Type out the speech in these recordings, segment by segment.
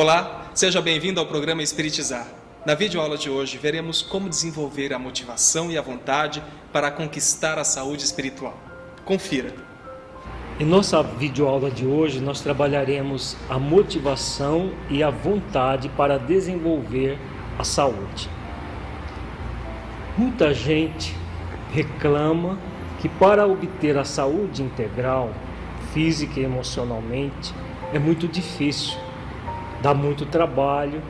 Olá, seja bem-vindo ao programa Espiritizar. Na videoaula de hoje, veremos como desenvolver a motivação e a vontade para conquistar a saúde espiritual. Confira. Em nossa videoaula de hoje, nós trabalharemos a motivação e a vontade para desenvolver a saúde. Muita gente reclama que para obter a saúde integral, física e emocionalmente, é muito difícil dá muito trabalho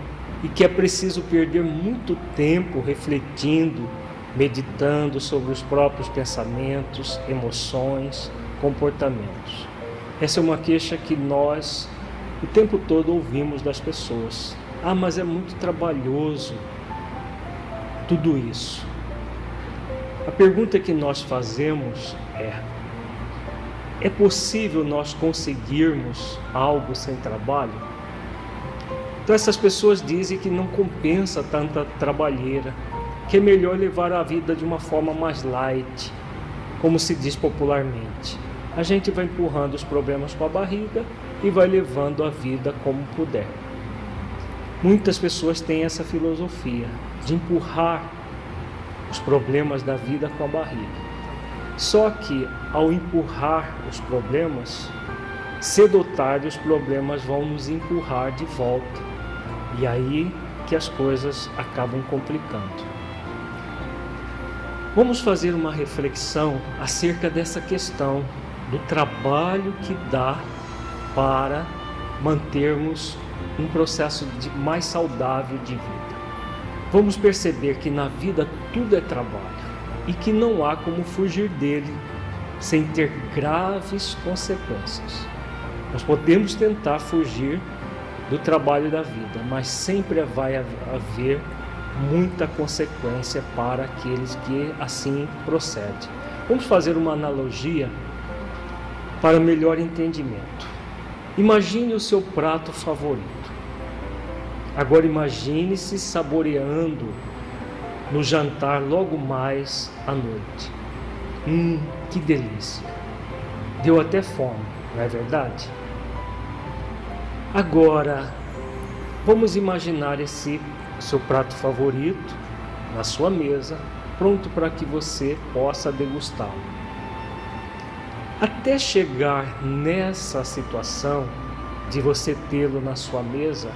e que é preciso perder muito tempo refletindo, meditando sobre os próprios pensamentos, emoções, comportamentos. Essa é uma queixa que nós o tempo todo ouvimos das pessoas. Ah, mas é muito trabalhoso tudo isso. A pergunta que nós fazemos é: é possível nós conseguirmos algo sem trabalho? Então essas pessoas dizem que não compensa tanta trabalheira, que é melhor levar a vida de uma forma mais light, como se diz popularmente. A gente vai empurrando os problemas com a barriga e vai levando a vida como puder. Muitas pessoas têm essa filosofia de empurrar os problemas da vida com a barriga. Só que ao empurrar os problemas, cedo ou tarde os problemas vão nos empurrar de volta e aí que as coisas acabam complicando. Vamos fazer uma reflexão acerca dessa questão do trabalho que dá para mantermos um processo de mais saudável de vida. Vamos perceber que na vida tudo é trabalho e que não há como fugir dele sem ter graves consequências. Nós podemos tentar fugir do trabalho da vida, mas sempre vai haver muita consequência para aqueles que assim procedem. Vamos fazer uma analogia para melhor entendimento. Imagine o seu prato favorito. Agora imagine-se saboreando no jantar logo mais à noite. Hum, que delícia! Deu até fome, não é verdade? Agora, vamos imaginar esse seu prato favorito na sua mesa, pronto para que você possa degustá-lo. Até chegar nessa situação de você tê-lo na sua mesa,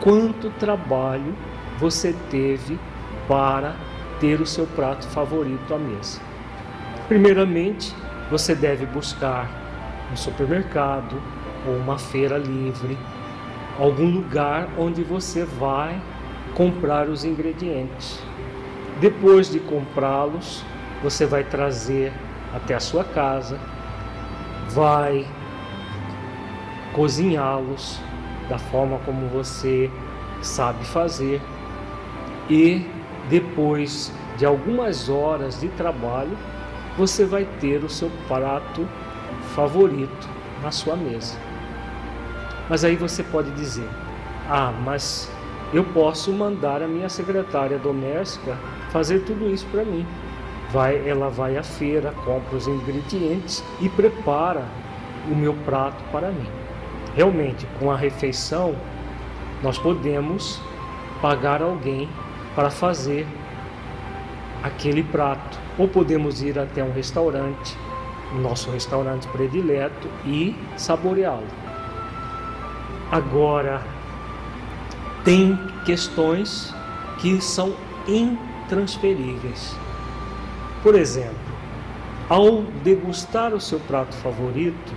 quanto trabalho você teve para ter o seu prato favorito à mesa? Primeiramente, você deve buscar no supermercado, ou uma feira livre, algum lugar onde você vai comprar os ingredientes. Depois de comprá-los, você vai trazer até a sua casa, vai cozinhá-los da forma como você sabe fazer e depois de algumas horas de trabalho, você vai ter o seu prato favorito na sua mesa. Mas aí você pode dizer: ah, mas eu posso mandar a minha secretária doméstica fazer tudo isso para mim. Vai, ela vai à feira, compra os ingredientes e prepara o meu prato para mim. Realmente, com a refeição, nós podemos pagar alguém para fazer aquele prato, ou podemos ir até um restaurante, nosso restaurante predileto, e saboreá-lo. Agora, tem questões que são intransferíveis. Por exemplo, ao degustar o seu prato favorito,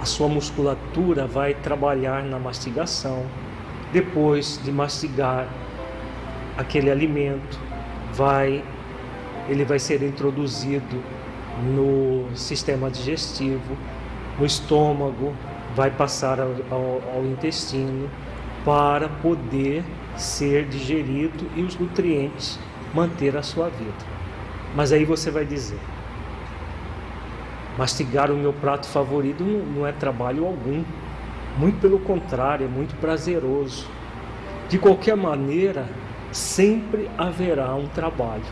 a sua musculatura vai trabalhar na mastigação. Depois de mastigar aquele alimento, vai ele vai ser introduzido no sistema digestivo, no estômago, vai passar ao, ao, ao intestino para poder ser digerido e os nutrientes manter a sua vida. Mas aí você vai dizer: mastigar o meu prato favorito não, é trabalho algum, muito pelo contrário, é muito prazeroso. De qualquer maneira, sempre haverá um trabalho.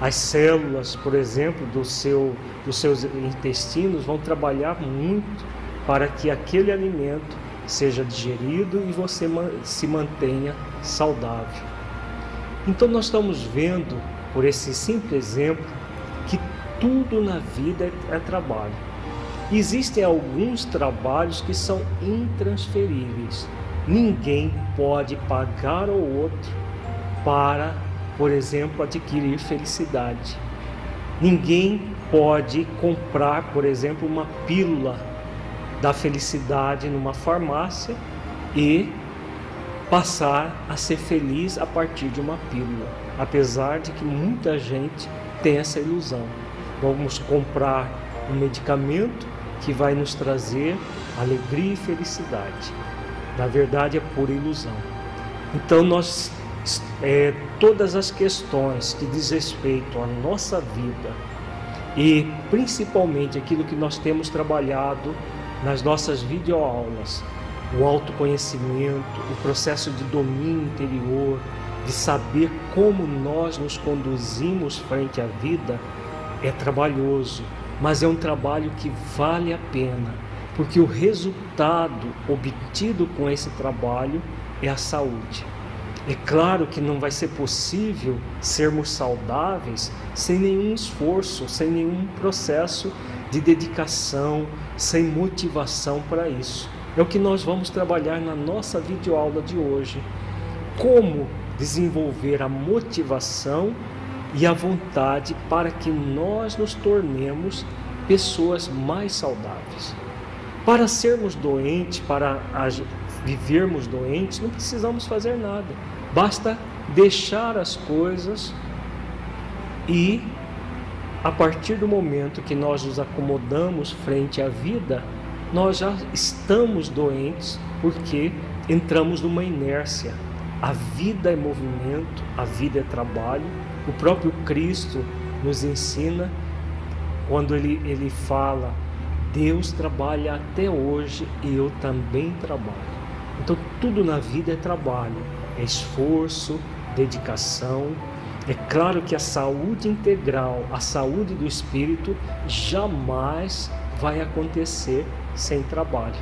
As células, por exemplo, do seu, dos seus intestinos vão trabalhar muito para que aquele alimento seja digerido e você se mantenha saudável. Então, nós estamos vendo, por esse simples exemplo, que tudo na vida é, é trabalho. Existem alguns trabalhos que são intransferíveis. Ninguém pode pagar ao outro para, por exemplo, adquirir felicidade. Ninguém pode comprar, por exemplo, uma pílula da felicidade numa farmácia e passar a ser feliz a partir de uma pílula, apesar de que muita gente tem essa ilusão. Vamos comprar um medicamento que vai nos trazer alegria e felicidade. Na verdade, é pura ilusão. Então, nós, é, todas as questões que diz respeito à nossa vida e principalmente aquilo que nós temos trabalhado nas nossas videoaulas, o autoconhecimento, o processo de domínio interior, de saber como nós nos conduzimos frente à vida, é trabalhoso, mas é um trabalho que vale a pena, porque o resultado obtido com esse trabalho é a saúde. É claro que não vai ser possível sermos saudáveis sem nenhum esforço, sem nenhum processo de dedicação, sem motivação para isso. É o que nós vamos trabalhar na nossa videoaula de hoje. Como desenvolver a motivação e a vontade para que nós nos tornemos pessoas mais saudáveis. Para sermos doentes, para vivermos doentes, não precisamos fazer nada. Basta deixar as coisas e a partir do momento que nós nos acomodamos frente à vida, nós já estamos doentes porque entramos numa inércia. A vida é movimento, a vida é trabalho. O próprio Cristo nos ensina quando ele, ele fala: Deus trabalha até hoje e eu também trabalho. Então, tudo na vida é trabalho, é esforço, dedicação, é claro que a saúde integral, a saúde do espírito, jamais vai acontecer sem trabalho.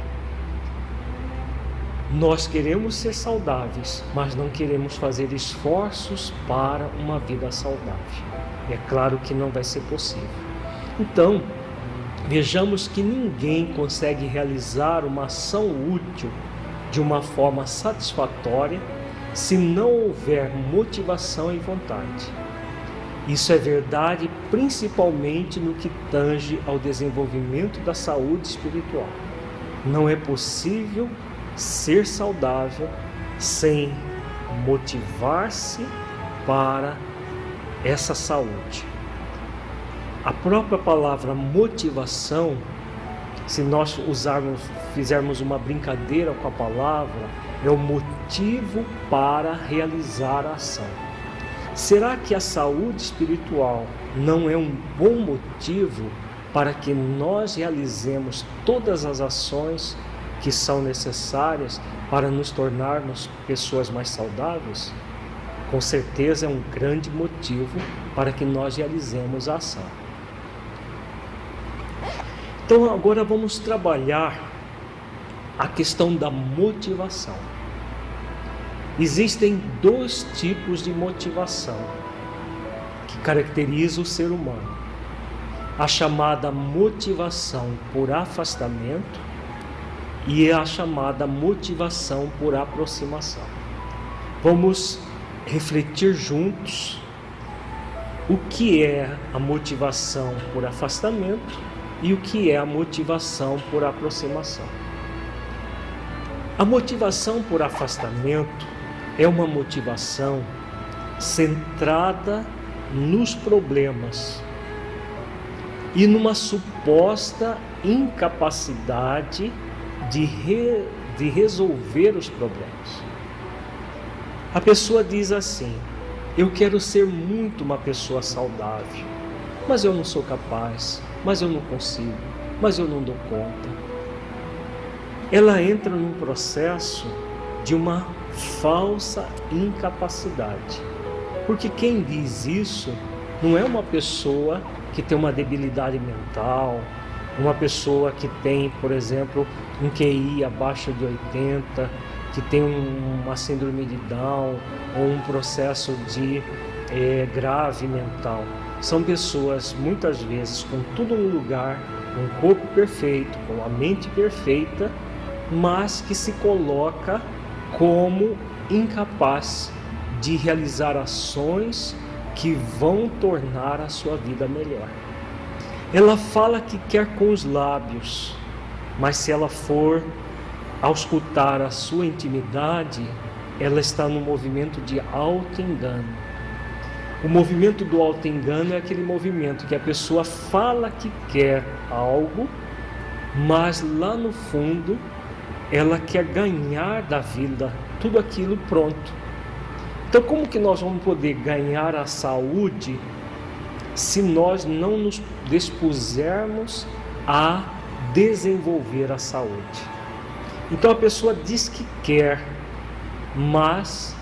Nós queremos ser saudáveis, mas não queremos fazer esforços para uma vida saudável. É claro que não vai ser possível. Então, vejamos que ninguém consegue realizar uma ação útil de uma forma satisfatória se não houver motivação e vontade. Isso é verdade principalmente no que tange ao desenvolvimento da saúde espiritual. Não é possível ser saudável sem motivar-se para essa saúde. A própria palavra motivação, se nós usarmos, fizermos uma brincadeira com a palavra, é o motivo para realizar a ação. Será que a saúde espiritual não é um bom motivo para que nós realizemos todas as ações que são necessárias para nos tornarmos pessoas mais saudáveis? Com certeza é um grande motivo para que nós realizemos a ação. Então agora vamos trabalhar a questão da motivação. Existem dois tipos de motivação que caracterizam o ser humano: a chamada motivação por afastamento e a chamada motivação por aproximação. Vamos refletir juntos o que é a motivação por afastamento e o que é a motivação por aproximação. A motivação por afastamento é uma motivação centrada nos problemas e numa suposta incapacidade de, re, de resolver os problemas. A pessoa diz assim: Eu quero ser muito uma pessoa saudável, mas eu não sou capaz, mas eu não consigo, mas eu não dou conta. Ela entra num processo de uma falsa incapacidade. Porque quem diz isso não é uma pessoa que tem uma debilidade mental, uma pessoa que tem, por exemplo, um QI abaixo de 80, que tem uma síndrome de Down ou um processo de é, grave mental. São pessoas muitas vezes com tudo no lugar, com um corpo perfeito, com a mente perfeita, mas que se coloca como incapaz de realizar ações que vão tornar a sua vida melhor. Ela fala que quer com os lábios, mas se ela for auscultar a sua intimidade, ela está no movimento de auto-engano. O movimento do auto-engano é aquele movimento que a pessoa fala que quer algo, mas lá no fundo ela quer ganhar da vida tudo aquilo pronto. Então, como que nós vamos poder ganhar a saúde se nós não nos dispusermos a desenvolver a saúde? Então, a pessoa diz que quer, mas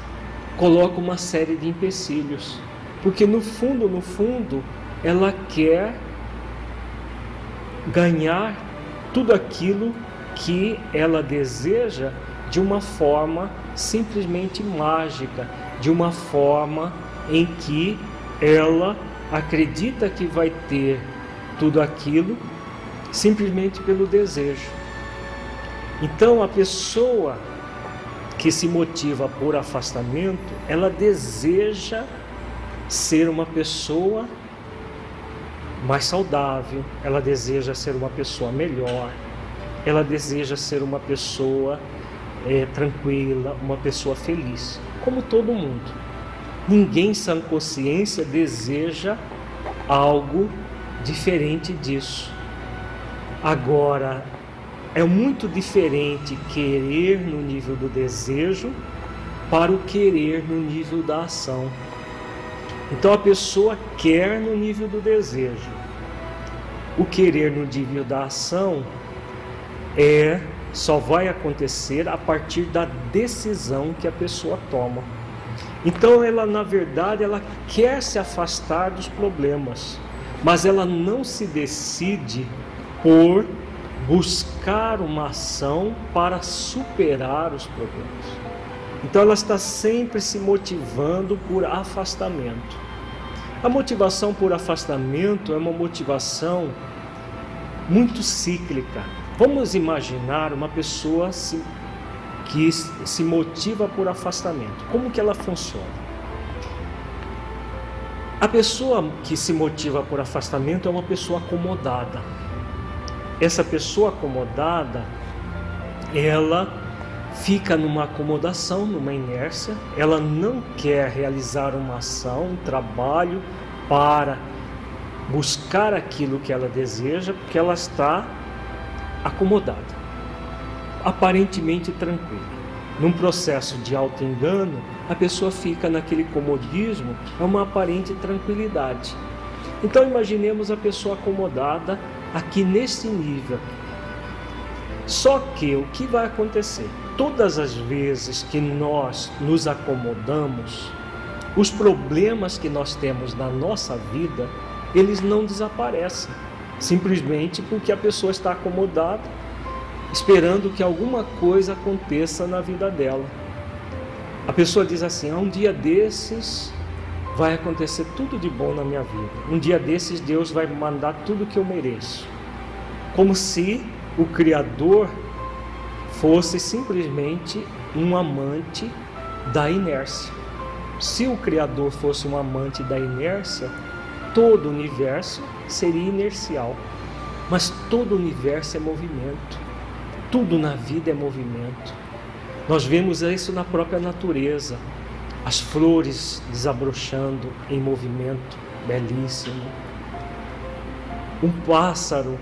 coloca uma série de empecilhos, porque no fundo, no fundo, ela quer ganhar tudo aquilo que ela deseja de uma forma simplesmente mágica, de uma forma em que ela acredita que vai ter tudo aquilo simplesmente pelo desejo. Então a pessoa que se motiva por afastamento, ela deseja ser uma pessoa mais saudável, ela deseja ser uma pessoa melhor, ela deseja ser uma pessoa é, tranquila, uma pessoa feliz, como todo mundo. Ninguém sem consciência deseja algo diferente disso. Agora, é muito diferente querer no nível do desejo para o querer no nível da ação. Então a pessoa quer no nível do desejo. O querer no nível da ação é só vai acontecer a partir da decisão que a pessoa toma. Então ela na verdade ela quer se afastar dos problemas, mas ela não se decide por buscar uma ação para superar os problemas. Então ela está sempre se motivando por afastamento. A motivação por afastamento é uma motivação muito cíclica. Vamos imaginar uma pessoa se, que se motiva por afastamento. Como que ela funciona? A pessoa que se motiva por afastamento é uma pessoa acomodada. Essa pessoa acomodada, ela fica numa acomodação, numa inércia, ela não quer realizar uma ação, um trabalho para buscar aquilo que ela deseja, porque ela está acomodada, aparentemente tranquila. Num processo de auto-engano, a pessoa fica naquele comodismo, é uma aparente tranquilidade. Então imaginemos a pessoa acomodada aqui nesse nível. Só que o que vai acontecer? Todas as vezes que nós nos acomodamos, os problemas que nós temos na nossa vida, eles não desaparecem simplesmente porque a pessoa está acomodada, esperando que alguma coisa aconteça na vida dela. A pessoa diz assim: ah, um dia desses vai acontecer tudo de bom na minha vida. Um dia desses Deus vai mandar tudo que eu mereço. Como se o Criador fosse simplesmente um amante da inércia. Se o Criador fosse um amante da inércia, todo o universo seria inercial. Mas todo o universo é movimento. Tudo na vida é movimento. Nós vemos isso na própria natureza. As flores desabrochando em movimento belíssimo. Um pássaro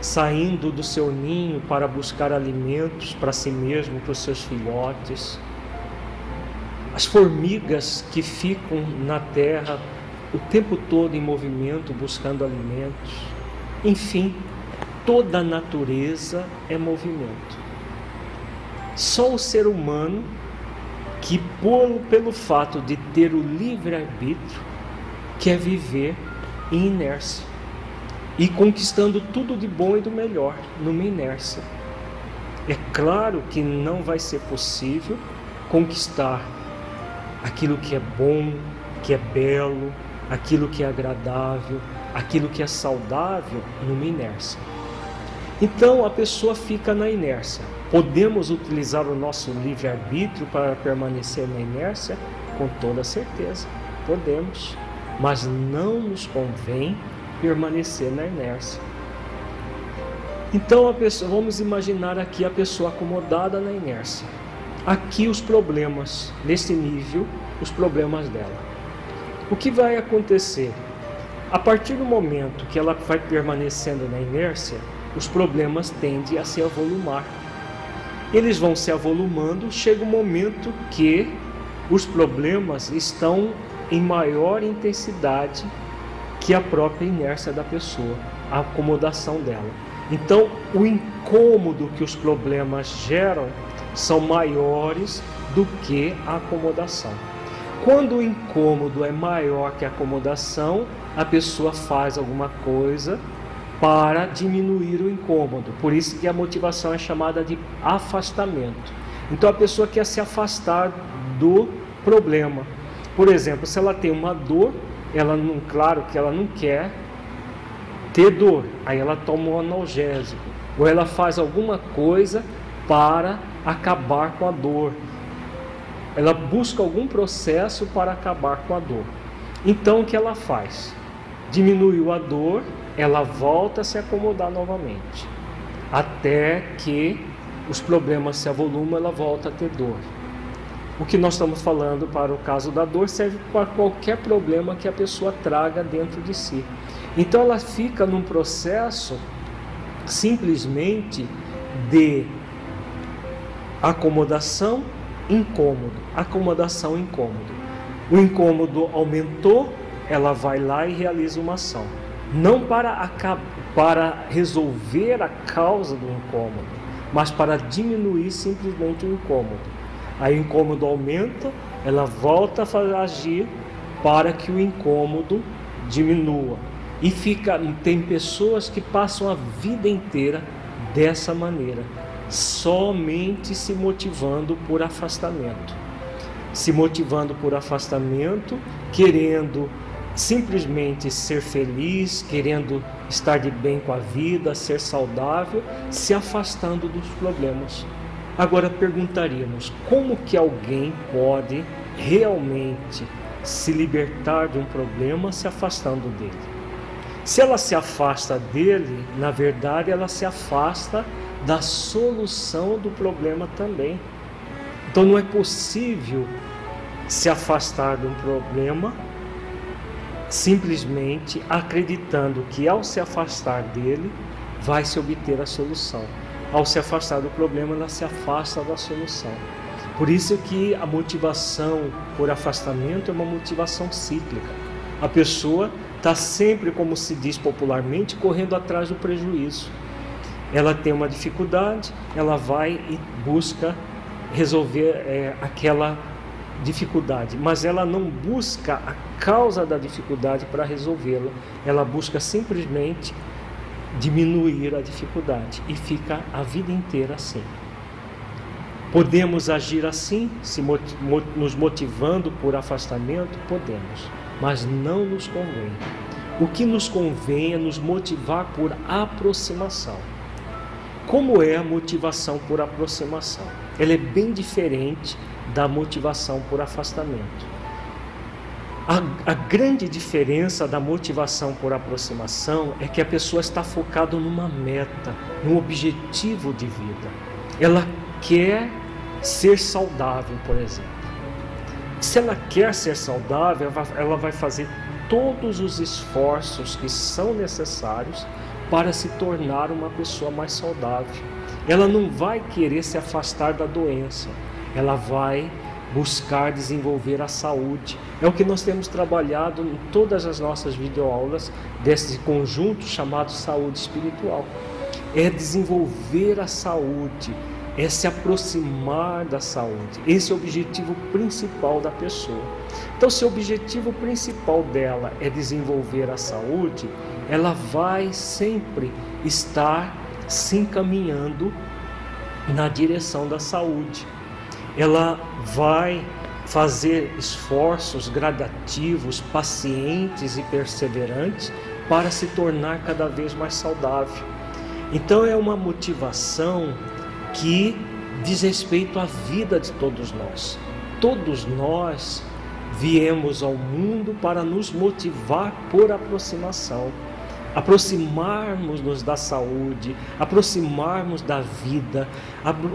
saindo do seu ninho para buscar alimentos para si mesmo, para os seus filhotes. As formigas que ficam na terra o tempo todo em movimento, buscando alimentos. Enfim, toda a natureza é movimento. Só o ser humano, que por, pelo fato de ter o livre-arbítrio, quer viver em inércia e conquistando tudo de bom e do melhor numa inércia. É claro que não vai ser possível conquistar aquilo que é bom, que é belo, aquilo que é agradável, aquilo que é saudável numa inércia. Então a pessoa fica na inércia. Podemos utilizar o nosso livre-arbítrio para permanecer na inércia? Com toda certeza, podemos. Mas não nos convém permanecer na inércia. Então pessoa, vamos imaginar aqui a pessoa acomodada na inércia. Aqui os problemas, nesse nível, os problemas dela. O que vai acontecer? A partir do momento que ela vai permanecendo na inércia, os problemas tendem a se avolumar. Eles vão se avolumando, chega um momento que os problemas estão em maior intensidade que a própria inércia da pessoa, a acomodação dela. Então, o incômodo que os problemas geram são maiores do que a acomodação. Quando o incômodo é maior que a acomodação, a pessoa faz alguma coisa para diminuir o incômodo. Por isso que a motivação é chamada de afastamento. Então a pessoa quer se afastar do problema. Por exemplo, se ela tem uma dor, ela não, claro que ela não quer ter dor, aí ela toma um analgésico, ou ela faz alguma coisa para acabar com a dor ela busca algum processo para acabar com a dor. Então o que ela faz? Diminuiu a dor, ela volta a se acomodar novamente, até que os problemas se avolumam, ela volta a ter dor. O que nós estamos falando para o caso da dor serve para qualquer problema que a pessoa traga dentro de si. Então ela fica num processo simplesmente de acomodação incômodo, acomodação incômodo. O incômodo aumentou, ela vai lá e realiza uma ação. Não para, para resolver a causa do incômodo, mas para diminuir simplesmente o incômodo. Aí o incômodo aumenta, ela volta a agir para que o incômodo diminua. E fica, tem pessoas que passam a vida inteira dessa maneira somente se motivando por afastamento. Se motivando por afastamento, querendo simplesmente ser feliz, querendo estar de bem com a vida, ser saudável, se afastando dos problemas. Agora perguntaríamos: como que alguém pode realmente se libertar de um problema se afastando dele? Se ela se afasta dele, na verdade ela se afasta da solução do problema também. Então não é possível se afastar de um problema simplesmente acreditando que ao se afastar dele vai se obter a solução. Ao se afastar do problema, ela se afasta da solução. Por isso que a motivação por afastamento é uma motivação cíclica. A pessoa está sempre, como se diz popularmente, correndo atrás do prejuízo ela tem uma dificuldade, ela vai e busca resolver é, aquela dificuldade, mas ela não busca a causa da dificuldade para resolvê-la, ela busca simplesmente diminuir a dificuldade e fica a vida inteira assim. Podemos agir assim, se nos motivando por afastamento? Podemos, mas não nos convém. O que nos convém é nos motivar por aproximação. Como é a motivação por aproximação? Ela é bem diferente da motivação por afastamento. A, a, grande diferença da motivação por aproximação é que a pessoa está focada numa meta, num objetivo de vida. Ela quer ser saudável, por exemplo. Se ela quer ser saudável, ela vai fazer todos os esforços que são necessários para se tornar uma pessoa mais saudável. Ela não vai querer se afastar da doença, ela vai buscar desenvolver a saúde. É o que nós temos trabalhado em todas as nossas videoaulas desse conjunto chamado saúde espiritual. É desenvolver a saúde, é se aproximar da saúde. Esse é o objetivo principal da pessoa. Então, se o objetivo principal dela é desenvolver a saúde, ela vai sempre estar se encaminhando na direção da saúde. Ela vai fazer esforços gradativos, pacientes e perseverantes para se tornar cada vez mais saudável. Então é uma motivação que diz respeito à vida de todos nós. Todos nós viemos ao mundo para nos motivar por aproximação aproximarmos-nos da saúde, aproximarmos da vida,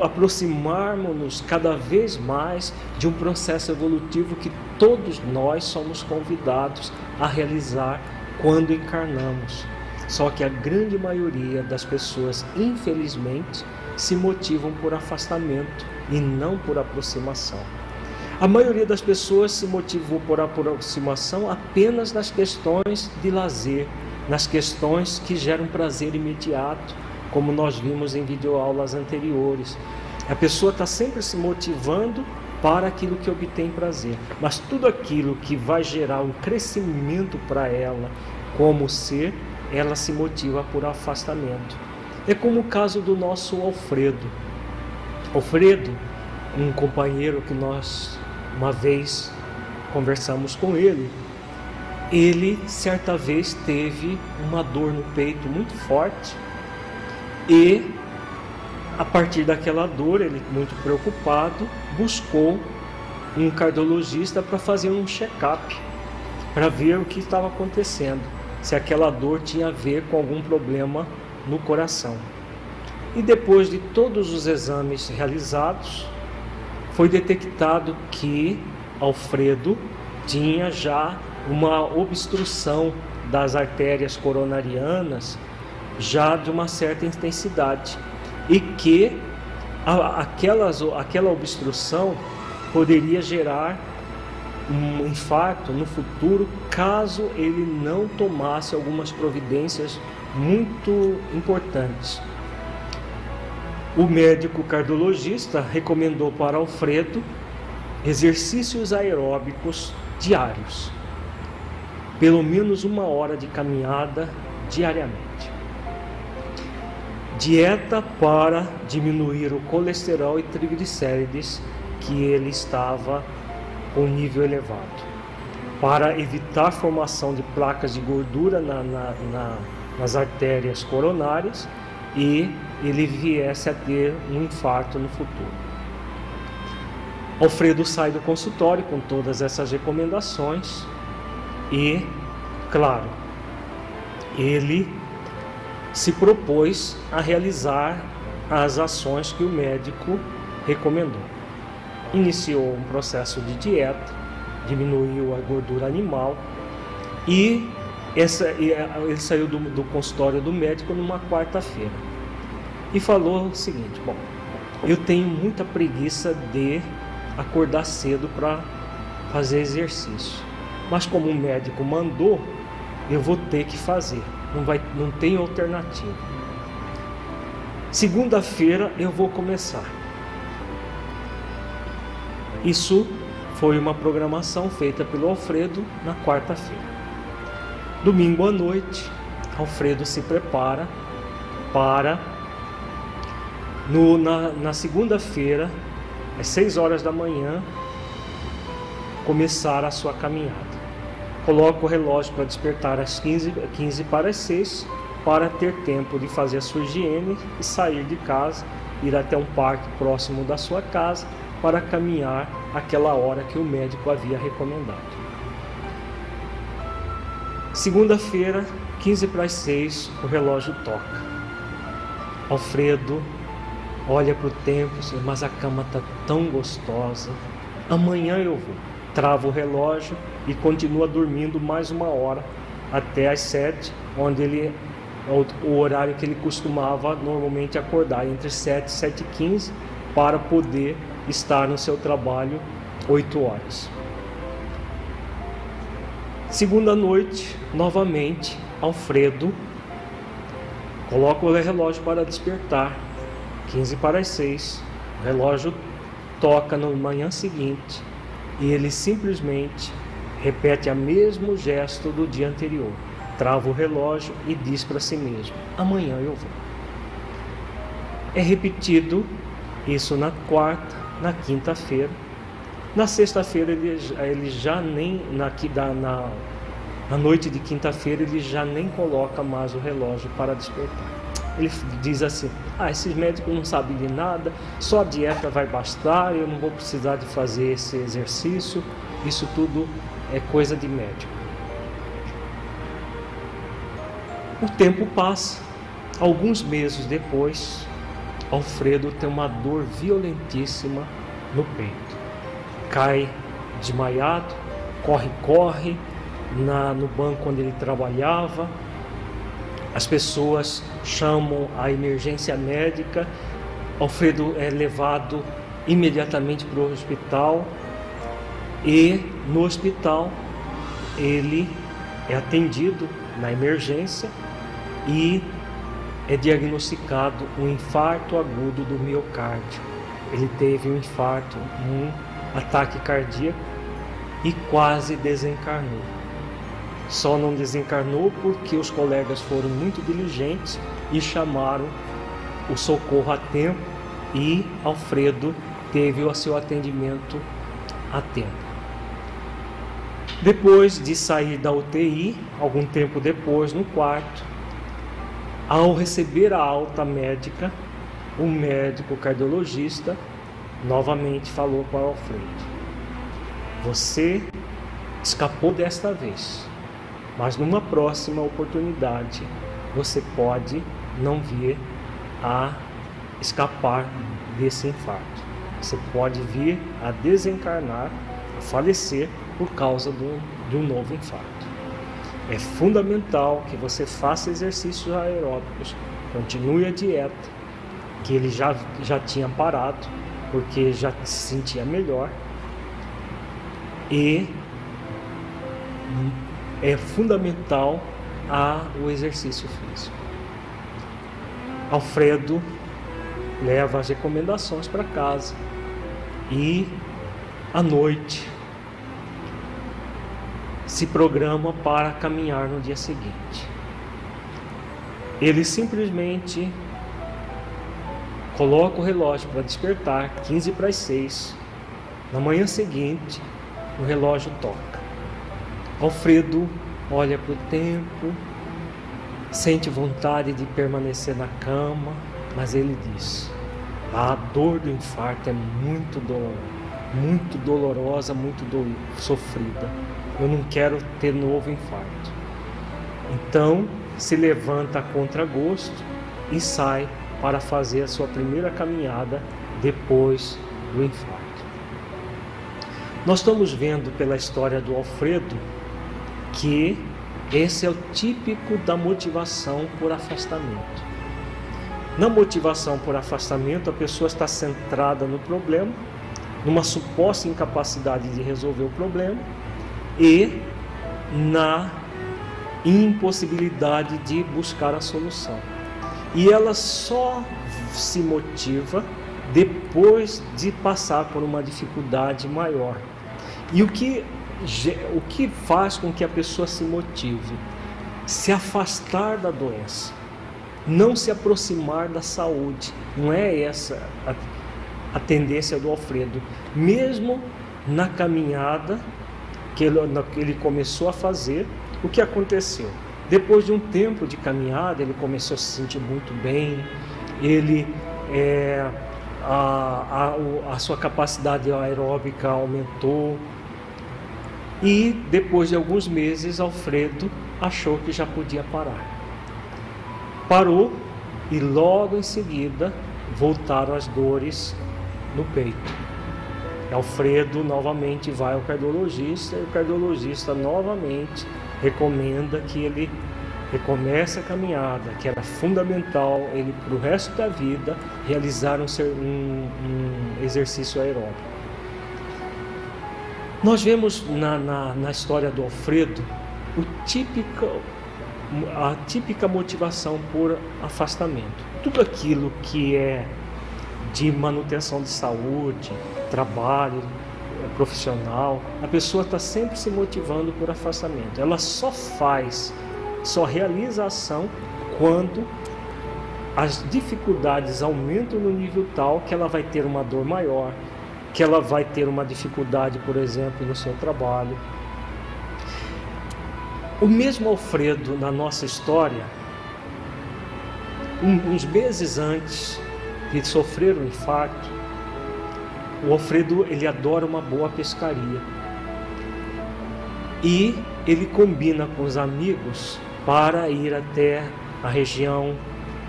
aproximarmos-nos cada vez mais de um processo evolutivo que todos nós somos convidados a realizar quando encarnamos. Só que a grande maioria das pessoas, infelizmente, se motivam por afastamento e não por aproximação. A maioria das pessoas se motivou por aproximação apenas nas questões de lazer, nas questões que geram prazer imediato, como nós vimos em videoaulas anteriores. A pessoa está sempre se motivando para aquilo que obtém prazer, mas tudo aquilo que vai gerar um crescimento para ela como ser, ela se motiva por afastamento. É como o caso do nosso Alfredo. Alfredo, um companheiro que nós uma vez conversamos com ele, ele certa vez teve uma dor no peito muito forte e a partir daquela dor, ele muito preocupado, buscou um cardiologista para fazer um check-up, para ver o que estava acontecendo, se aquela dor tinha a ver com algum problema no coração. E depois de todos os exames realizados, foi detectado que Alfredo tinha já uma obstrução das artérias coronarianas já de uma certa intensidade e que aquelas, aquela obstrução poderia gerar um infarto no futuro caso ele não tomasse algumas providências muito importantes. O médico cardiologista recomendou para Alfredo exercícios aeróbicos diários pelo menos uma hora de caminhada diariamente. Dieta para diminuir o colesterol e triglicérides que ele estava com nível elevado. Para evitar formação de placas de gordura na, na, na, nas artérias coronárias e ele viesse a ter um infarto no futuro. Alfredo sai do consultório com todas essas recomendações e, claro, ele se propôs a realizar as ações que o médico recomendou. Iniciou um processo de dieta, diminuiu a gordura animal e essa, ele saiu do, do consultório do médico numa quarta-feira e falou o seguinte: Bom, eu tenho muita preguiça de acordar cedo para fazer exercício mas como o médico mandou, eu vou ter que fazer. Não, vai, não tem alternativa. Segunda-feira eu vou começar. Isso foi uma programação feita pelo Alfredo na quarta-feira. Domingo à noite, Alfredo se prepara para no, na, na segunda-feira, às 6 horas da manhã, começar a sua caminhada. Coloca o relógio para despertar às 15, 15 para as 6 para ter tempo de fazer a sua higiene e sair de casa, ir até um parque próximo da sua casa para caminhar aquela hora que o médico havia recomendado. Segunda-feira, 15 para as 6, o relógio toca. Alfredo olha para o tempo, mas a cama está tão gostosa. Amanhã eu vou. Trava o relógio e continua dormindo mais uma hora até as 7, onde ele o horário que ele costumava normalmente acordar entre 7 e 7 e 15 para poder estar no seu trabalho 8 horas. Segunda noite, novamente, Alfredo coloca o relógio para despertar. 15 para as 6. O relógio toca na manhã seguinte e ele simplesmente repete o mesmo gesto do dia anterior. Trava o relógio e diz para si mesmo: Amanhã eu vou. É repetido isso na quarta, na quinta-feira. Na sexta-feira ele, ele já nem na, na, na noite de quinta-feira ele já nem coloca mais o relógio para despertar. Ele diz assim: Ah, esses médicos não sabem de nada, só a dieta vai bastar, eu não vou precisar de fazer esse exercício, isso tudo é coisa de médico. O tempo passa, alguns meses depois, Alfredo tem uma dor violentíssima no peito. Cai desmaiado, corre, corre na, no banco onde ele trabalhava. As pessoas chamam a emergência médica. Alfredo é levado imediatamente para o hospital e no hospital ele é atendido na emergência e é diagnosticado um infarto agudo do miocárdio. Ele teve um infarto, um ataque cardíaco e quase desencarnou. Só não desencarnou porque os colegas foram muito diligentes e chamaram o socorro a tempo e Alfredo teve o seu atendimento a tempo. Depois de sair da UTI, algum tempo depois, no quarto, ao receber a alta médica, o médico cardiologista novamente falou para Alfredo: Você escapou desta vez, mas numa próxima oportunidade você pode não vir a escapar desse infarto. Você pode vir a desencarnar, a falecer por causa do, de um novo infarto. É fundamental que você faça exercícios aeróbicos, continue a dieta, que ele já, já tinha parado, porque já se sentia melhor. E é fundamental a, o exercício físico. Alfredo leva as recomendações para casa e à noite se programa para caminhar no dia seguinte. Ele simplesmente coloca o relógio para despertar 15 para as 6. Na manhã seguinte, o relógio toca. Alfredo olha para o tempo, sente vontade de permanecer na cama, mas ele diz: a dor do infarto é muito dolorosa, muito dolorosa, muito do... sofrida eu não quero ter novo infarto. Então se levanta a contragosto e sai para fazer a sua primeira caminhada depois do infarto. Nós estamos vendo pela história do Alfredo que esse é o típico da motivação por afastamento. Na motivação por afastamento, a pessoa está centrada no problema, numa suposta incapacidade de resolver o problema e na impossibilidade de buscar a solução. E ela só se motiva depois de passar por uma dificuldade maior. E o que, o que faz com que a pessoa se motive? Se afastar da doença, não se aproximar da saúde. Não é essa a, a tendência do Alfredo. Mesmo na caminhada que ele, ele começou a fazer, o que aconteceu? Depois de um tempo de caminhada, ele começou a se sentir muito bem, ele é, a, a, a sua capacidade aeróbica aumentou. E depois de alguns meses, Alfredo achou que já podia parar. Parou e logo em seguida voltaram as dores no peito. Alfredo novamente vai ao cardiologista e o cardiologista novamente recomenda que ele recomece a caminhada, que era fundamental ele para o resto da vida realizar um, um, um exercício aeróbico. Nós vemos na, na, na história do Alfredo o típico, a típica motivação por afastamento. Tudo aquilo que é de manutenção de saúde, trabalho profissional, a pessoa está sempre se motivando por afastamento. Ela só faz, só realiza a ação quando as dificuldades aumentam no nível tal que ela vai ter uma dor maior, que ela vai ter uma dificuldade, por exemplo, no seu trabalho. O mesmo Alfredo, na nossa história, uns meses antes de sofrer um infarto, o Alfredo ele adora uma boa pescaria. E ele combina com os amigos para ir até a região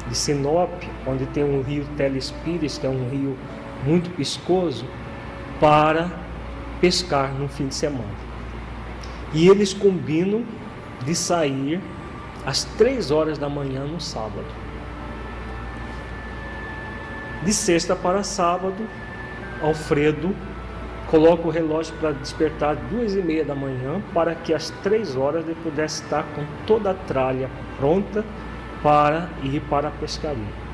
de Sinop, onde tem um rio Telespires, que é um rio muito piscoso, para pescar no fim de semana. E eles combinam de sair às três horas da manhã no sábado. De sexta para sábado, Alfredo coloca o relógio para despertar duas e meia da manhã para que às três horas ele pudesse estar com toda a tralha pronta para ir para a pescaria.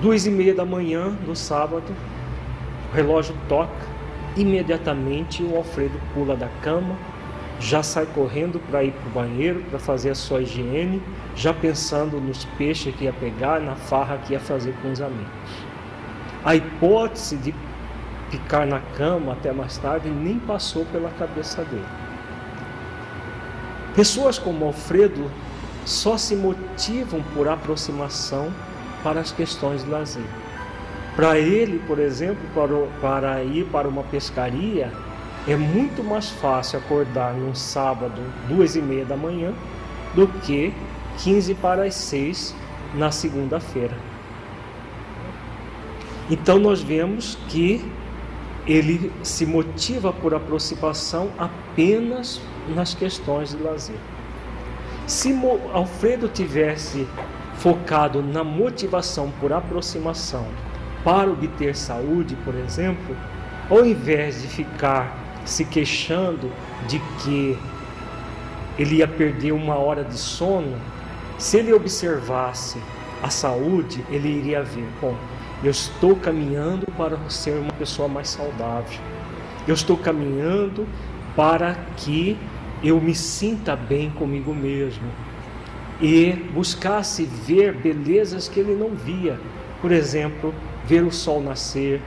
Duas e meia da manhã do sábado, o relógio toca, imediatamente o Alfredo pula da cama, já sai correndo para ir para o banheiro para fazer a sua higiene, já pensando nos peixes que ia pegar, na farra que ia fazer com os amigos. A hipótese de ficar na cama até mais tarde nem passou pela cabeça dele. Pessoas como Alfredo só se motivam por aproximação para as questões de lazer. Para ele, por exemplo, para, para ir para uma pescaria, é muito mais fácil acordar num sábado, duas e meia da manhã, do que 15 para as 6 na segunda-feira. Então nós vemos que ele se motiva por aproximação apenas nas questões de lazer. Se Alfredo tivesse focado na motivação por aproximação para obter saúde, por exemplo, ao invés de ficar se queixando de que ele ia perder uma hora de sono, se ele observasse a saúde, ele iria ver, bom, eu estou caminhando para ser uma pessoa mais saudável. Eu estou caminhando para que eu me sinta bem comigo mesmo e buscasse ver belezas que ele não via. Por exemplo, ver o sol nascer,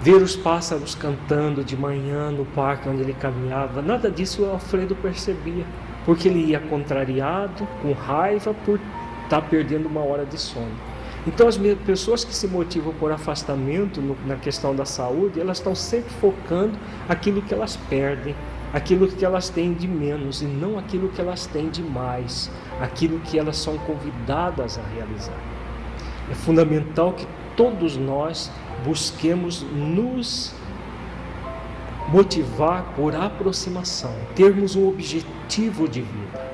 ver os pássaros cantando de manhã no parque onde ele caminhava. Nada disso o Alfredo percebia, porque ele ia contrariado, com raiva por estar perdendo uma hora de sono. Então, as pessoas que se motivam por afastamento no, na questão da saúde, elas estão sempre focando aquilo que elas perdem, aquilo que elas têm de menos e não aquilo que elas têm de mais, aquilo que elas são convidadas a realizar. É fundamental que todos nós busquemos nos motivar por aproximação, termos um objetivo de vida.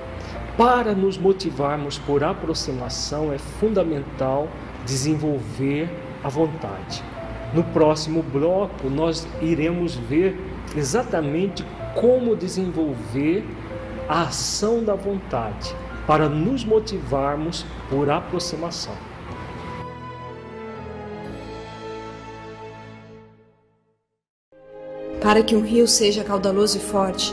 Para nos motivarmos por aproximação, é fundamental desenvolver a vontade. No próximo bloco, nós iremos ver exatamente como desenvolver a ação da vontade para nos motivarmos por aproximação. Para que um rio seja caudaloso e forte,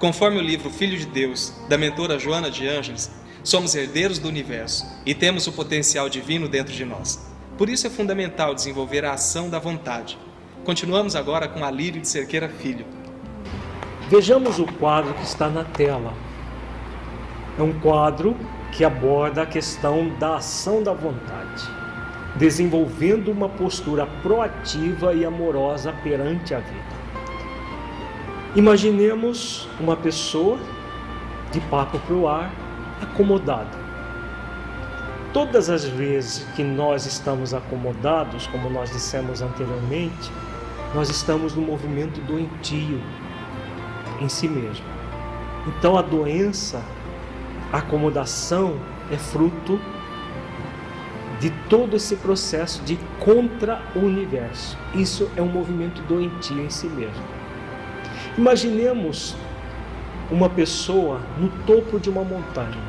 Conforme o livro Filho de Deus, da mentora Joana de Ângeles, somos herdeiros do universo e temos o potencial divino dentro de nós. Por isso é fundamental desenvolver a ação da vontade. Continuamos agora com Alírio de Cerqueira Filho. Vejamos o quadro que está na tela. É um quadro que aborda a questão da ação da vontade, desenvolvendo uma postura proativa e amorosa perante a vida. Imaginemos uma pessoa de papo para o ar, acomodada. Todas as vezes que nós estamos acomodados, como nós dissemos anteriormente, nós estamos no movimento doentio em si mesmo. Então a doença, a acomodação é fruto de todo esse processo de contra o universo. Isso é um movimento doentio em si mesmo. Imaginemos uma pessoa no topo de uma montanha.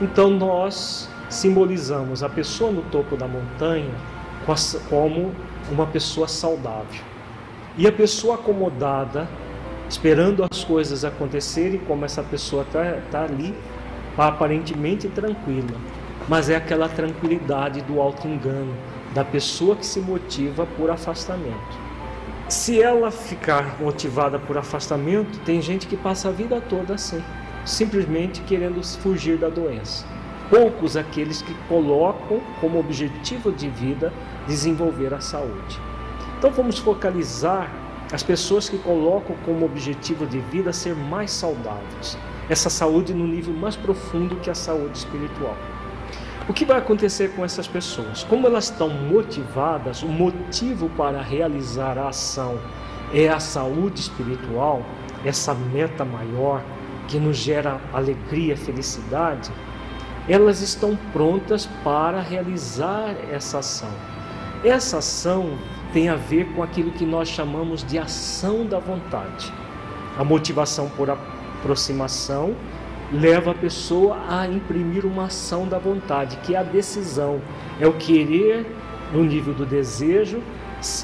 Então nós simbolizamos a pessoa no topo da montanha como uma pessoa saudável. E a pessoa acomodada, esperando as coisas acontecerem, como essa pessoa está tá ali, aparentemente tranquila, mas é aquela tranquilidade do auto-engano, da pessoa que se motiva por afastamento. Se ela ficar motivada por afastamento, tem gente que passa a vida toda assim, simplesmente querendo fugir da doença poucos aqueles que colocam como objetivo de vida desenvolver a saúde. Então vamos focalizar as pessoas que colocam como objetivo de vida ser mais saudáveis. Essa saúde no nível mais profundo que a saúde espiritual. O que vai acontecer com essas pessoas? Como elas estão motivadas, o motivo para realizar a ação é a saúde espiritual, essa meta maior que nos gera alegria, felicidade, elas estão prontas para realizar essa ação. Essa ação tem a ver com aquilo que nós chamamos de ação da vontade. A motivação por aproximação leva a pessoa a imprimir uma ação da vontade, que é a decisão, é o querer no nível do desejo,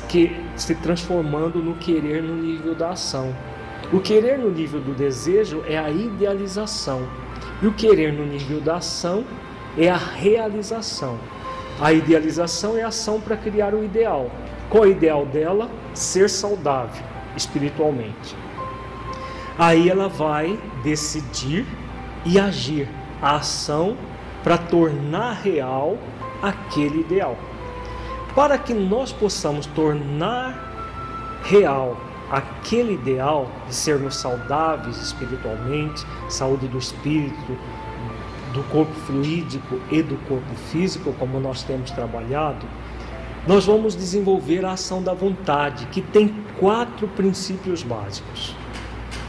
que se transformando no querer no nível da ação. O querer no nível do desejo é a idealização. E o querer no nível da ação é a realização. A idealização é a ação para criar o ideal. Qual é o ideal dela? Ser saudável espiritualmente. Aí ela vai decidir e agir a ação para tornar real aquele ideal. Para que nós possamos tornar real aquele ideal de sermos saudáveis espiritualmente, saúde do espírito, do corpo fluídico e do corpo físico, como nós temos trabalhado, nós vamos desenvolver a ação da vontade, que tem quatro princípios básicos.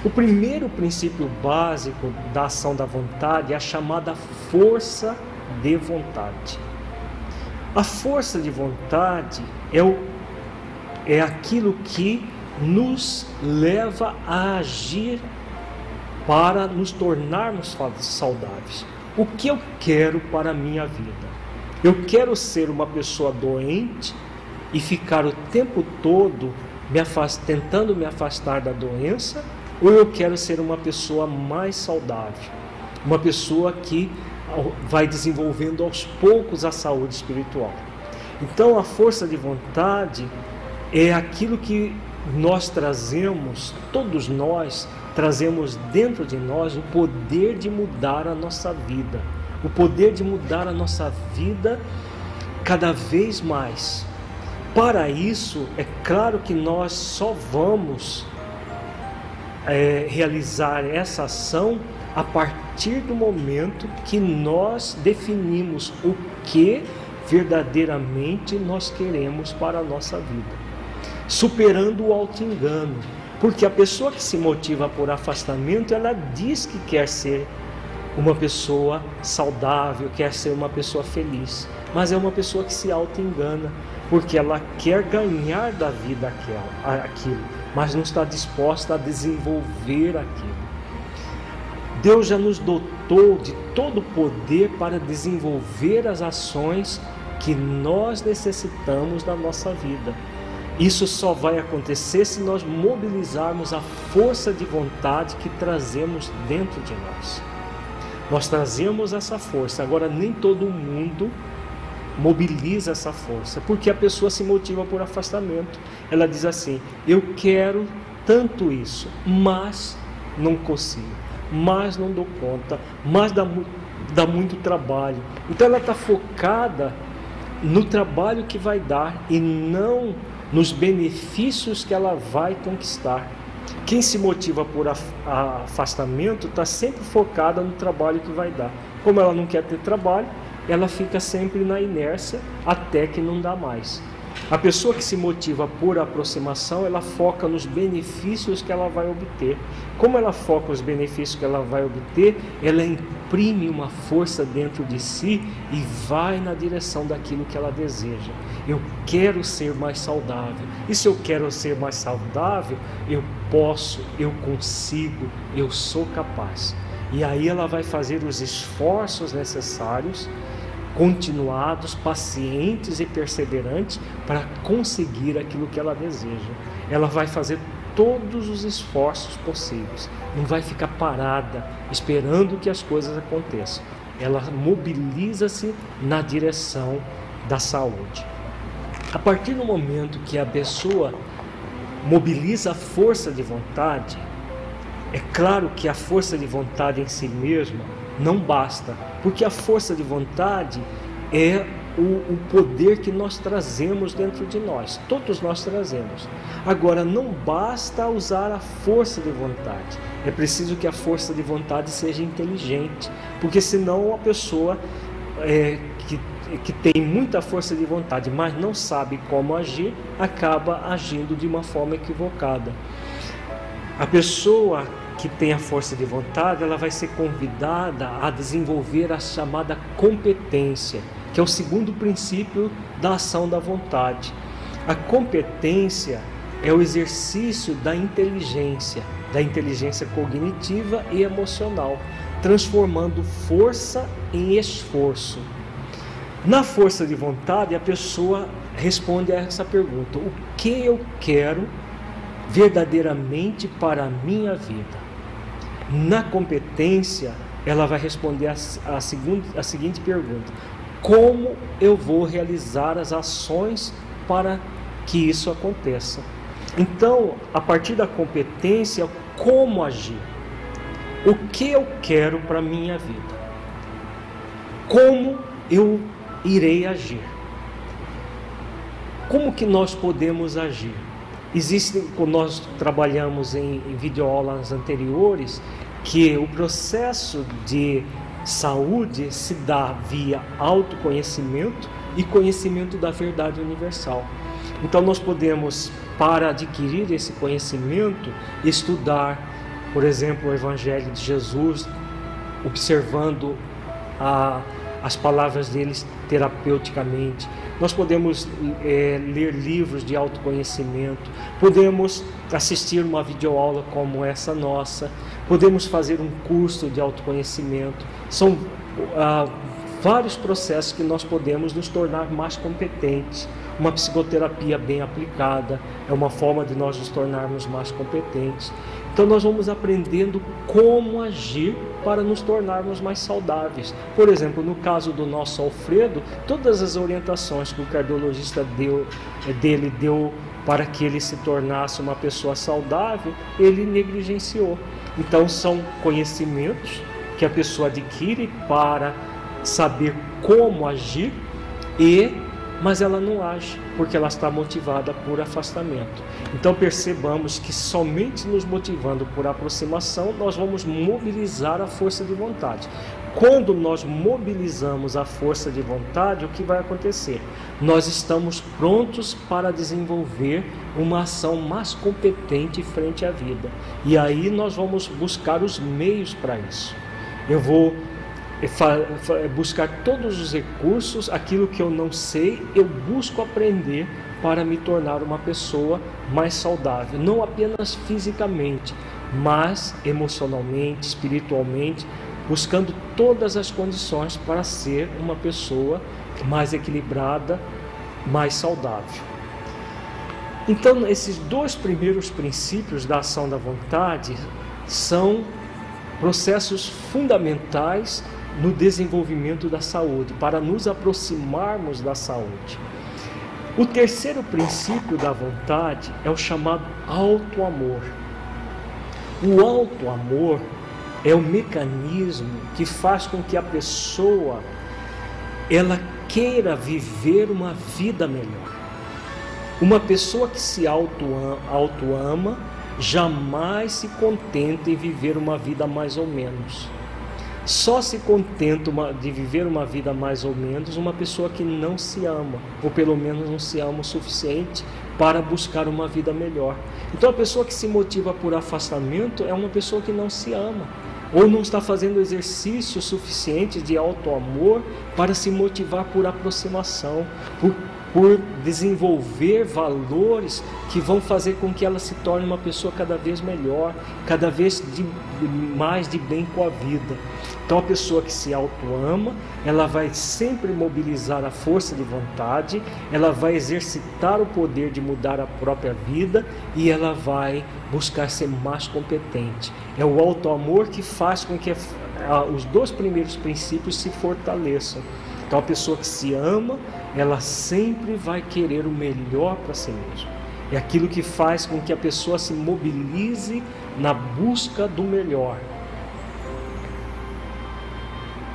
O primeiro princípio básico da ação da vontade é a chamada força de vontade. A força de vontade é, o, é aquilo que nos leva a agir para nos tornarmos saudáveis. O que eu quero para a minha vida? Eu quero ser uma pessoa doente e ficar o tempo todo me afast... tentando me afastar da doença, ou eu quero ser uma pessoa mais saudável, uma pessoa que vai desenvolvendo aos poucos a saúde espiritual. Então, a força de vontade é aquilo que nós trazemos, todos nós trazemos dentro de nós o poder de mudar a nossa vida, o poder de mudar a nossa vida cada vez mais. Para isso, é claro que nós só vamos é, realizar essa ação a partir do momento que nós definimos o que verdadeiramente nós queremos para a nossa vida superando o auto-engano. Porque a pessoa que se motiva por afastamento, ela diz que quer ser uma pessoa saudável, quer ser uma pessoa feliz, mas é uma pessoa que se auto-engana, porque ela quer ganhar da vida aquilo. Mas não está disposta a desenvolver aquilo. Deus já nos dotou de todo o poder para desenvolver as ações que nós necessitamos na nossa vida. Isso só vai acontecer se nós mobilizarmos a força de vontade que trazemos dentro de nós. Nós trazemos essa força, agora nem todo mundo mobiliza essa força, porque a pessoa se motiva por afastamento. Ela diz assim: Eu quero tanto isso, mas não consigo, mas não dou conta, mas dá, dá muito trabalho. Então ela está focada no trabalho que vai dar e não nos benefícios que ela vai conquistar. Quem se motiva por afastamento está sempre focada no trabalho que vai dar. Como ela não quer ter trabalho, ela fica sempre na inércia até que não dá mais. A pessoa que se motiva por aproximação, ela foca nos benefícios que ela vai obter. Como ela foca os benefícios que ela vai obter, ela imprime uma força dentro de si e vai na direção daquilo que ela deseja. Eu quero ser mais saudável. E se eu quero ser mais saudável, eu posso, eu consigo, eu sou capaz. E aí ela vai fazer os esforços necessários continuados, pacientes e perseverantes para conseguir aquilo que ela deseja. Ela vai fazer todos os esforços possíveis, não vai ficar parada esperando que as coisas aconteçam. Ela mobiliza-se na direção da saúde. A partir do momento que a pessoa mobiliza a força de vontade, é claro que a força de vontade em si mesma não basta, porque a força de vontade é o, o, poder que nós trazemos dentro de nós, todos nós trazemos. Agora, não basta usar a força de vontade, é preciso que a força de vontade seja inteligente, porque senão a pessoa é, que, que tem muita força de vontade, mas não sabe como agir, acaba agindo de uma forma equivocada. A pessoa que tem a força de vontade, ela vai ser convidada a desenvolver a chamada competência, que é o segundo princípio da ação da vontade. A competência é o exercício da inteligência, da inteligência cognitiva e emocional, transformando força em esforço. Na força de vontade, a pessoa responde a essa pergunta: o que eu quero verdadeiramente para a minha vida? Na competência, ela vai responder a, a, a seguinte pergunta: Como eu vou realizar as ações para que isso aconteça? Então, a partir da competência, como agir? O que eu quero para a minha vida? Como eu irei agir? Como que nós podemos agir? Existem, quando nós trabalhamos em, em videoaulas anteriores, que o processo de saúde se dá via autoconhecimento e conhecimento da verdade universal. Então nós podemos, para adquirir esse conhecimento, estudar, por exemplo, o Evangelho de Jesus, observando a, as palavras deles terapeuticamente. Nós podemos é, ler livros de autoconhecimento, podemos assistir uma videoaula como essa nossa, podemos fazer um curso de autoconhecimento. São ah, vários processos que nós podemos nos tornar mais competentes. Uma psicoterapia bem aplicada é uma forma de nós nos tornarmos mais competentes. Então nós vamos aprendendo como agir para nos tornarmos mais saudáveis. Por exemplo, no caso do nosso Alfredo, todas as orientações que o cardiologista deu, eh, dele deu para que ele se tornasse uma pessoa saudável, ele negligenciou. Então são conhecimentos que a pessoa adquire para saber como agir e mas ela não age porque ela está motivada por afastamento. Então percebamos que somente nos motivando por aproximação nós vamos mobilizar a força de vontade. Quando nós mobilizamos a força de vontade, o que vai acontecer? Nós estamos prontos para desenvolver uma ação mais competente frente à vida. E aí nós vamos buscar os meios para isso. Eu vou buscar todos os recursos, aquilo que eu não sei, eu busco aprender para me tornar uma pessoa mais saudável, não apenas fisicamente, mas emocionalmente, espiritualmente, buscando todas as condições para ser uma pessoa mais equilibrada, mais saudável. Então, esses dois primeiros princípios da ação da vontade são processos fundamentais no desenvolvimento da saúde, para nos aproximarmos da saúde. O terceiro princípio da vontade é o chamado alto amor. O alto amor é o mecanismo que faz com que a pessoa ela queira viver uma vida melhor. Uma pessoa que se auto-ama auto jamais se contenta em viver uma vida mais ou menos. Só se contenta uma, de viver uma vida mais ou menos uma pessoa que não se ama, ou pelo menos não se ama o suficiente para buscar uma vida melhor. Então a pessoa que se motiva por afastamento é uma pessoa que não se ama, ou não está fazendo exercício suficiente de auto-amor para se motivar por aproximação, por por desenvolver valores que vão fazer com que ela se torne uma pessoa cada vez melhor, cada vez de, mais de bem com a vida. Então, a pessoa que se auto-ama, ela vai sempre mobilizar a força de vontade, ela vai exercitar o poder de mudar a própria vida e ela vai buscar ser mais competente. É o auto-amor que faz com que os dois primeiros princípios se fortaleçam. Então, a pessoa que se ama, ela sempre vai querer o melhor para si mesma. É aquilo que faz com que a pessoa se mobilize na busca do melhor.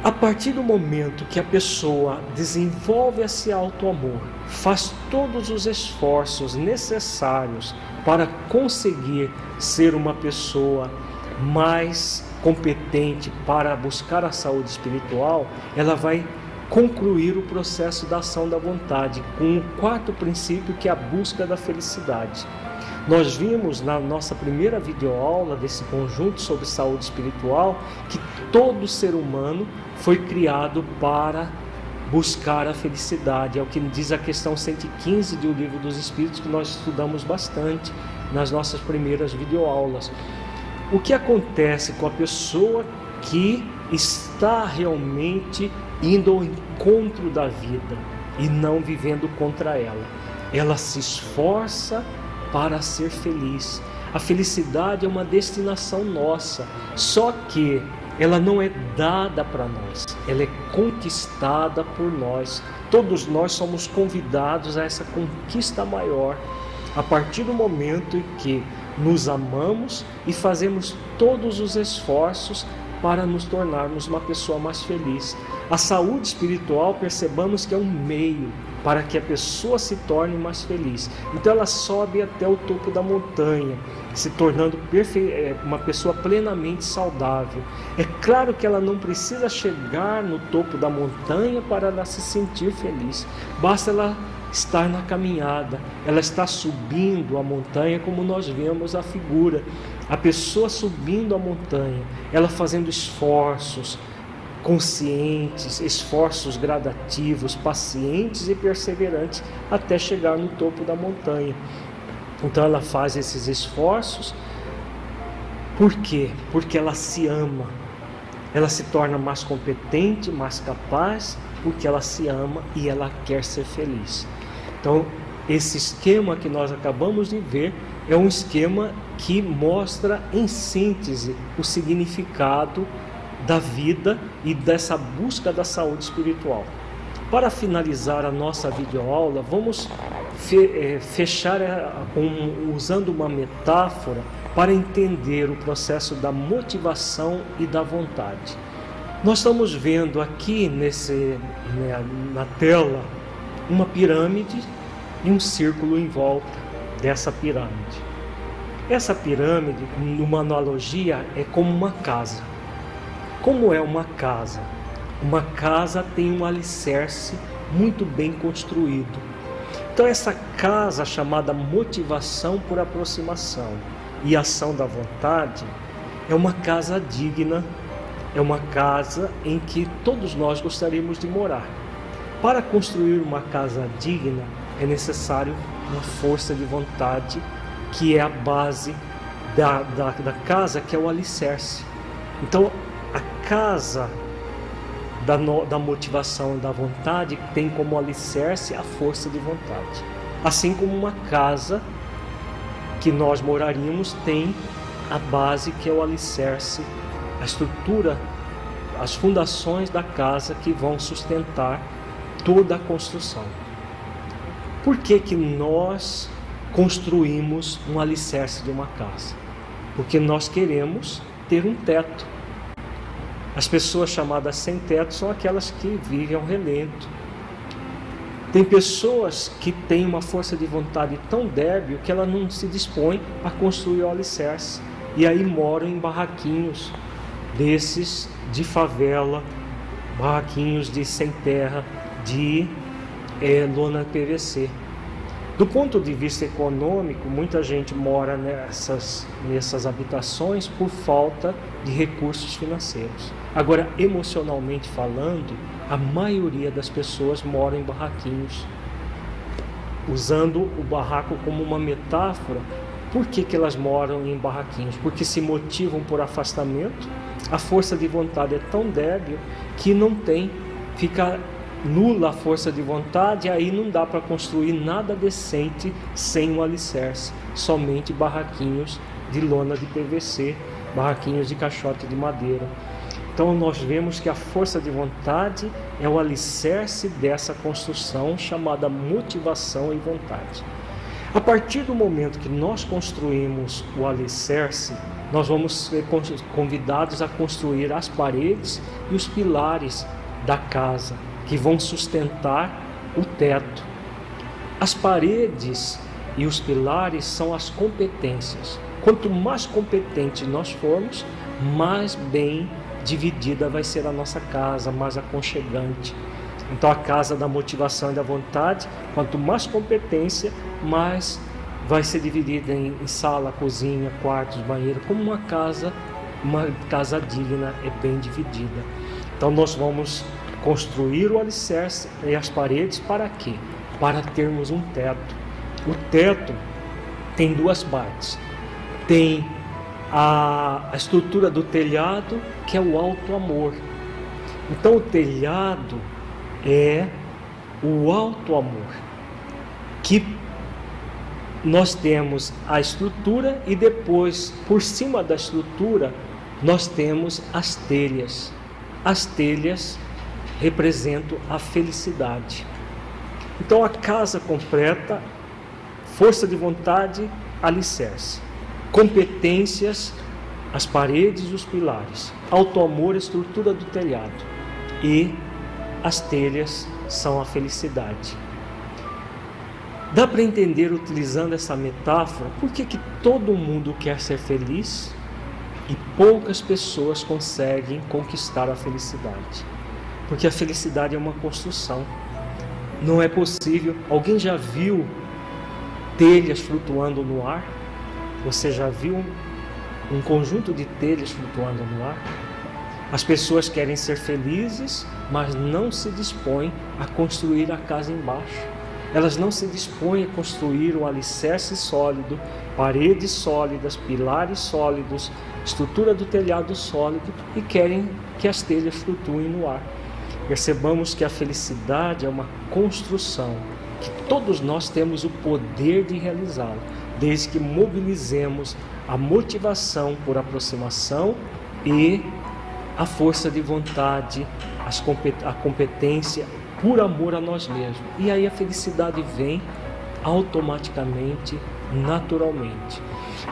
A partir do momento que a pessoa desenvolve esse auto-amor, faz todos os esforços necessários para conseguir ser uma pessoa mais competente para buscar a saúde espiritual, ela vai concluir o processo da ação da vontade, com o quarto princípio que é a busca da felicidade. Nós vimos na nossa primeira videoaula desse conjunto sobre saúde espiritual que todo ser humano foi criado para buscar a felicidade. É o que diz a questão 115 do Livro dos Espíritos, que nós estudamos bastante nas nossas primeiras videoaulas. O que acontece com a pessoa que está realmente indo ao encontro da vida e não vivendo contra ela. Ela se esforça para ser feliz. A felicidade é uma destinação nossa, só que ela não é dada para nós, ela é conquistada por nós. Todos nós somos convidados a essa conquista maior a partir do momento em que nos amamos e fazemos todos os esforços para nos tornarmos uma pessoa mais feliz. A saúde espiritual, percebamos que é um meio para que a pessoa se torne mais feliz. Então ela sobe até o topo da montanha, se tornando é, uma pessoa plenamente saudável. É claro que ela não precisa chegar no topo da montanha para ela se sentir feliz. Basta ela estar na caminhada, ela está subindo a montanha, como nós vemos a figura, a pessoa subindo a montanha, ela fazendo esforços conscientes, esforços gradativos, pacientes e perseverantes até chegar no topo da montanha. Então ela faz esses esforços, por quê? Porque ela se ama, ela se torna mais competente, mais capaz, porque ela se ama e ela quer ser feliz. Então, esse esquema que nós acabamos de ver é um esquema que mostra em síntese o significado da vida e dessa busca da saúde espiritual. Para finalizar a nossa videoaula, vamos eh, fechar eh, usando uma metáfora para entender o processo da motivação e da vontade. Nós estamos vendo aqui nesse, né, na tela uma pirâmide e um círculo em volta dessa pirâmide. Essa pirâmide, numa analogia, é como uma casa. Como é uma casa? Uma casa tem um alicerce muito bem construído. Então, essa casa chamada motivação por aproximação e ação da vontade é uma casa digna, é uma casa em que todos nós gostaríamos de morar. Para construir uma casa digna, é necessário uma força de vontade que é a base da, da, da casa, que é o alicerce. Então, a casa da, no, da motivação da vontade tem como alicerce a força de vontade. Assim como uma casa que nós moraríamos tem a base que é o alicerce, a estrutura, as fundações da casa que vão sustentar toda a construção. Por que, que nós construímos um alicerce de uma casa? Porque nós queremos ter um teto. As pessoas chamadas sem teto são aquelas que vivem ao relento. Tem pessoas que têm uma força de vontade tão débil que ela não se dispõe a construir o alicerce. E aí moram em barraquinhos desses de favela, barraquinhos de sem terra, de é, lona PVC. Do ponto de vista econômico, muita gente mora nessas, nessas habitações por falta de recursos financeiros. Agora, emocionalmente falando, a maioria das pessoas mora em barraquinhos. Usando o barraco como uma metáfora, por que, que elas moram em barraquinhos? Porque se motivam por afastamento, a força de vontade é tão débil que não tem, fica nula a força de vontade, aí não dá para construir nada decente sem um alicerce, somente barraquinhos de lona de PVC, barraquinhos de caixote de madeira. Então nós vemos que a força de vontade é o alicerce dessa construção chamada motivação e vontade. A partir do momento que nós construímos o alicerce, nós vamos ser convidados a construir as paredes e os pilares da casa que vão sustentar o teto. As paredes e os pilares são as competências. Quanto mais competente nós formos, mais bem dividida vai ser a nossa casa, mais aconchegante. Então, a casa da motivação e da vontade, quanto mais competência, mais vai ser dividida em, sala, cozinha, quartos, banheiro, como uma casa, uma casa digna é bem dividida. Então, nós vamos construir o alicerce e as paredes para quê? Para termos um teto. O teto tem duas partes. Tem a, a estrutura do telhado, que é o alto amor. Então, o telhado é o alto amor, que nós temos a estrutura e depois, por cima da estrutura, nós temos as telhas. As telhas representam a felicidade. Então, a casa completa, força de vontade, alicerce, competências, as paredes e os pilares, auto-amor, estrutura do telhado e as telhas são a felicidade. Dá para entender utilizando essa metáfora por que, que todo mundo quer ser feliz e poucas pessoas conseguem conquistar a felicidade. Porque a felicidade é uma construção. Não é possível. Alguém já viu telhas flutuando no ar? Você já viu um conjunto de telhas flutuando no ar? As pessoas querem ser felizes, mas não se dispõem a construir a casa embaixo. Elas não se dispõem a construir um alicerce sólido, paredes sólidas, pilares sólidos, estrutura do telhado sólido e querem que as telhas flutuem no ar. Percebamos que a felicidade é uma construção, que todos nós temos o poder de realizá-la, desde que mobilizemos a motivação por aproximação e a força de vontade, a competência por amor a nós mesmos. E aí a felicidade vem automaticamente, naturalmente.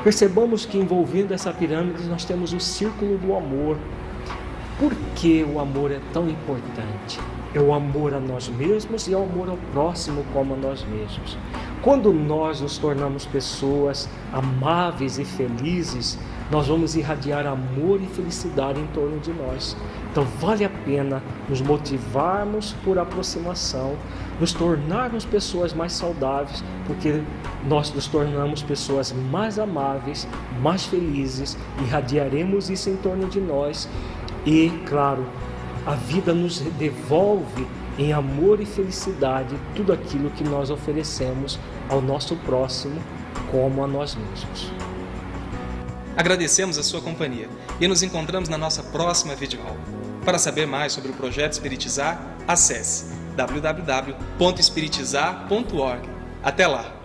Percebamos que envolvendo essa pirâmide nós temos o círculo do amor. Por que o amor é tão importante? É o amor a nós mesmos e é o amor ao próximo como a nós mesmos. Quando nós nos tornamos pessoas amáveis e felizes, nós vamos irradiar amor e felicidade em torno de nós. Então, vale a pena nos motivarmos por aproximação, nos tornarmos pessoas mais saudáveis, porque nós nos tornamos pessoas mais amáveis, mais felizes, irradiaremos isso em torno de nós e, claro, a vida nos devolve em amor e felicidade tudo aquilo que nós oferecemos ao nosso próximo como a nós mesmos. Agradecemos a sua companhia e nos encontramos na nossa próxima videoaula. Para saber mais sobre o projeto Espiritizar, acesse www.espiritizar.org. Até lá!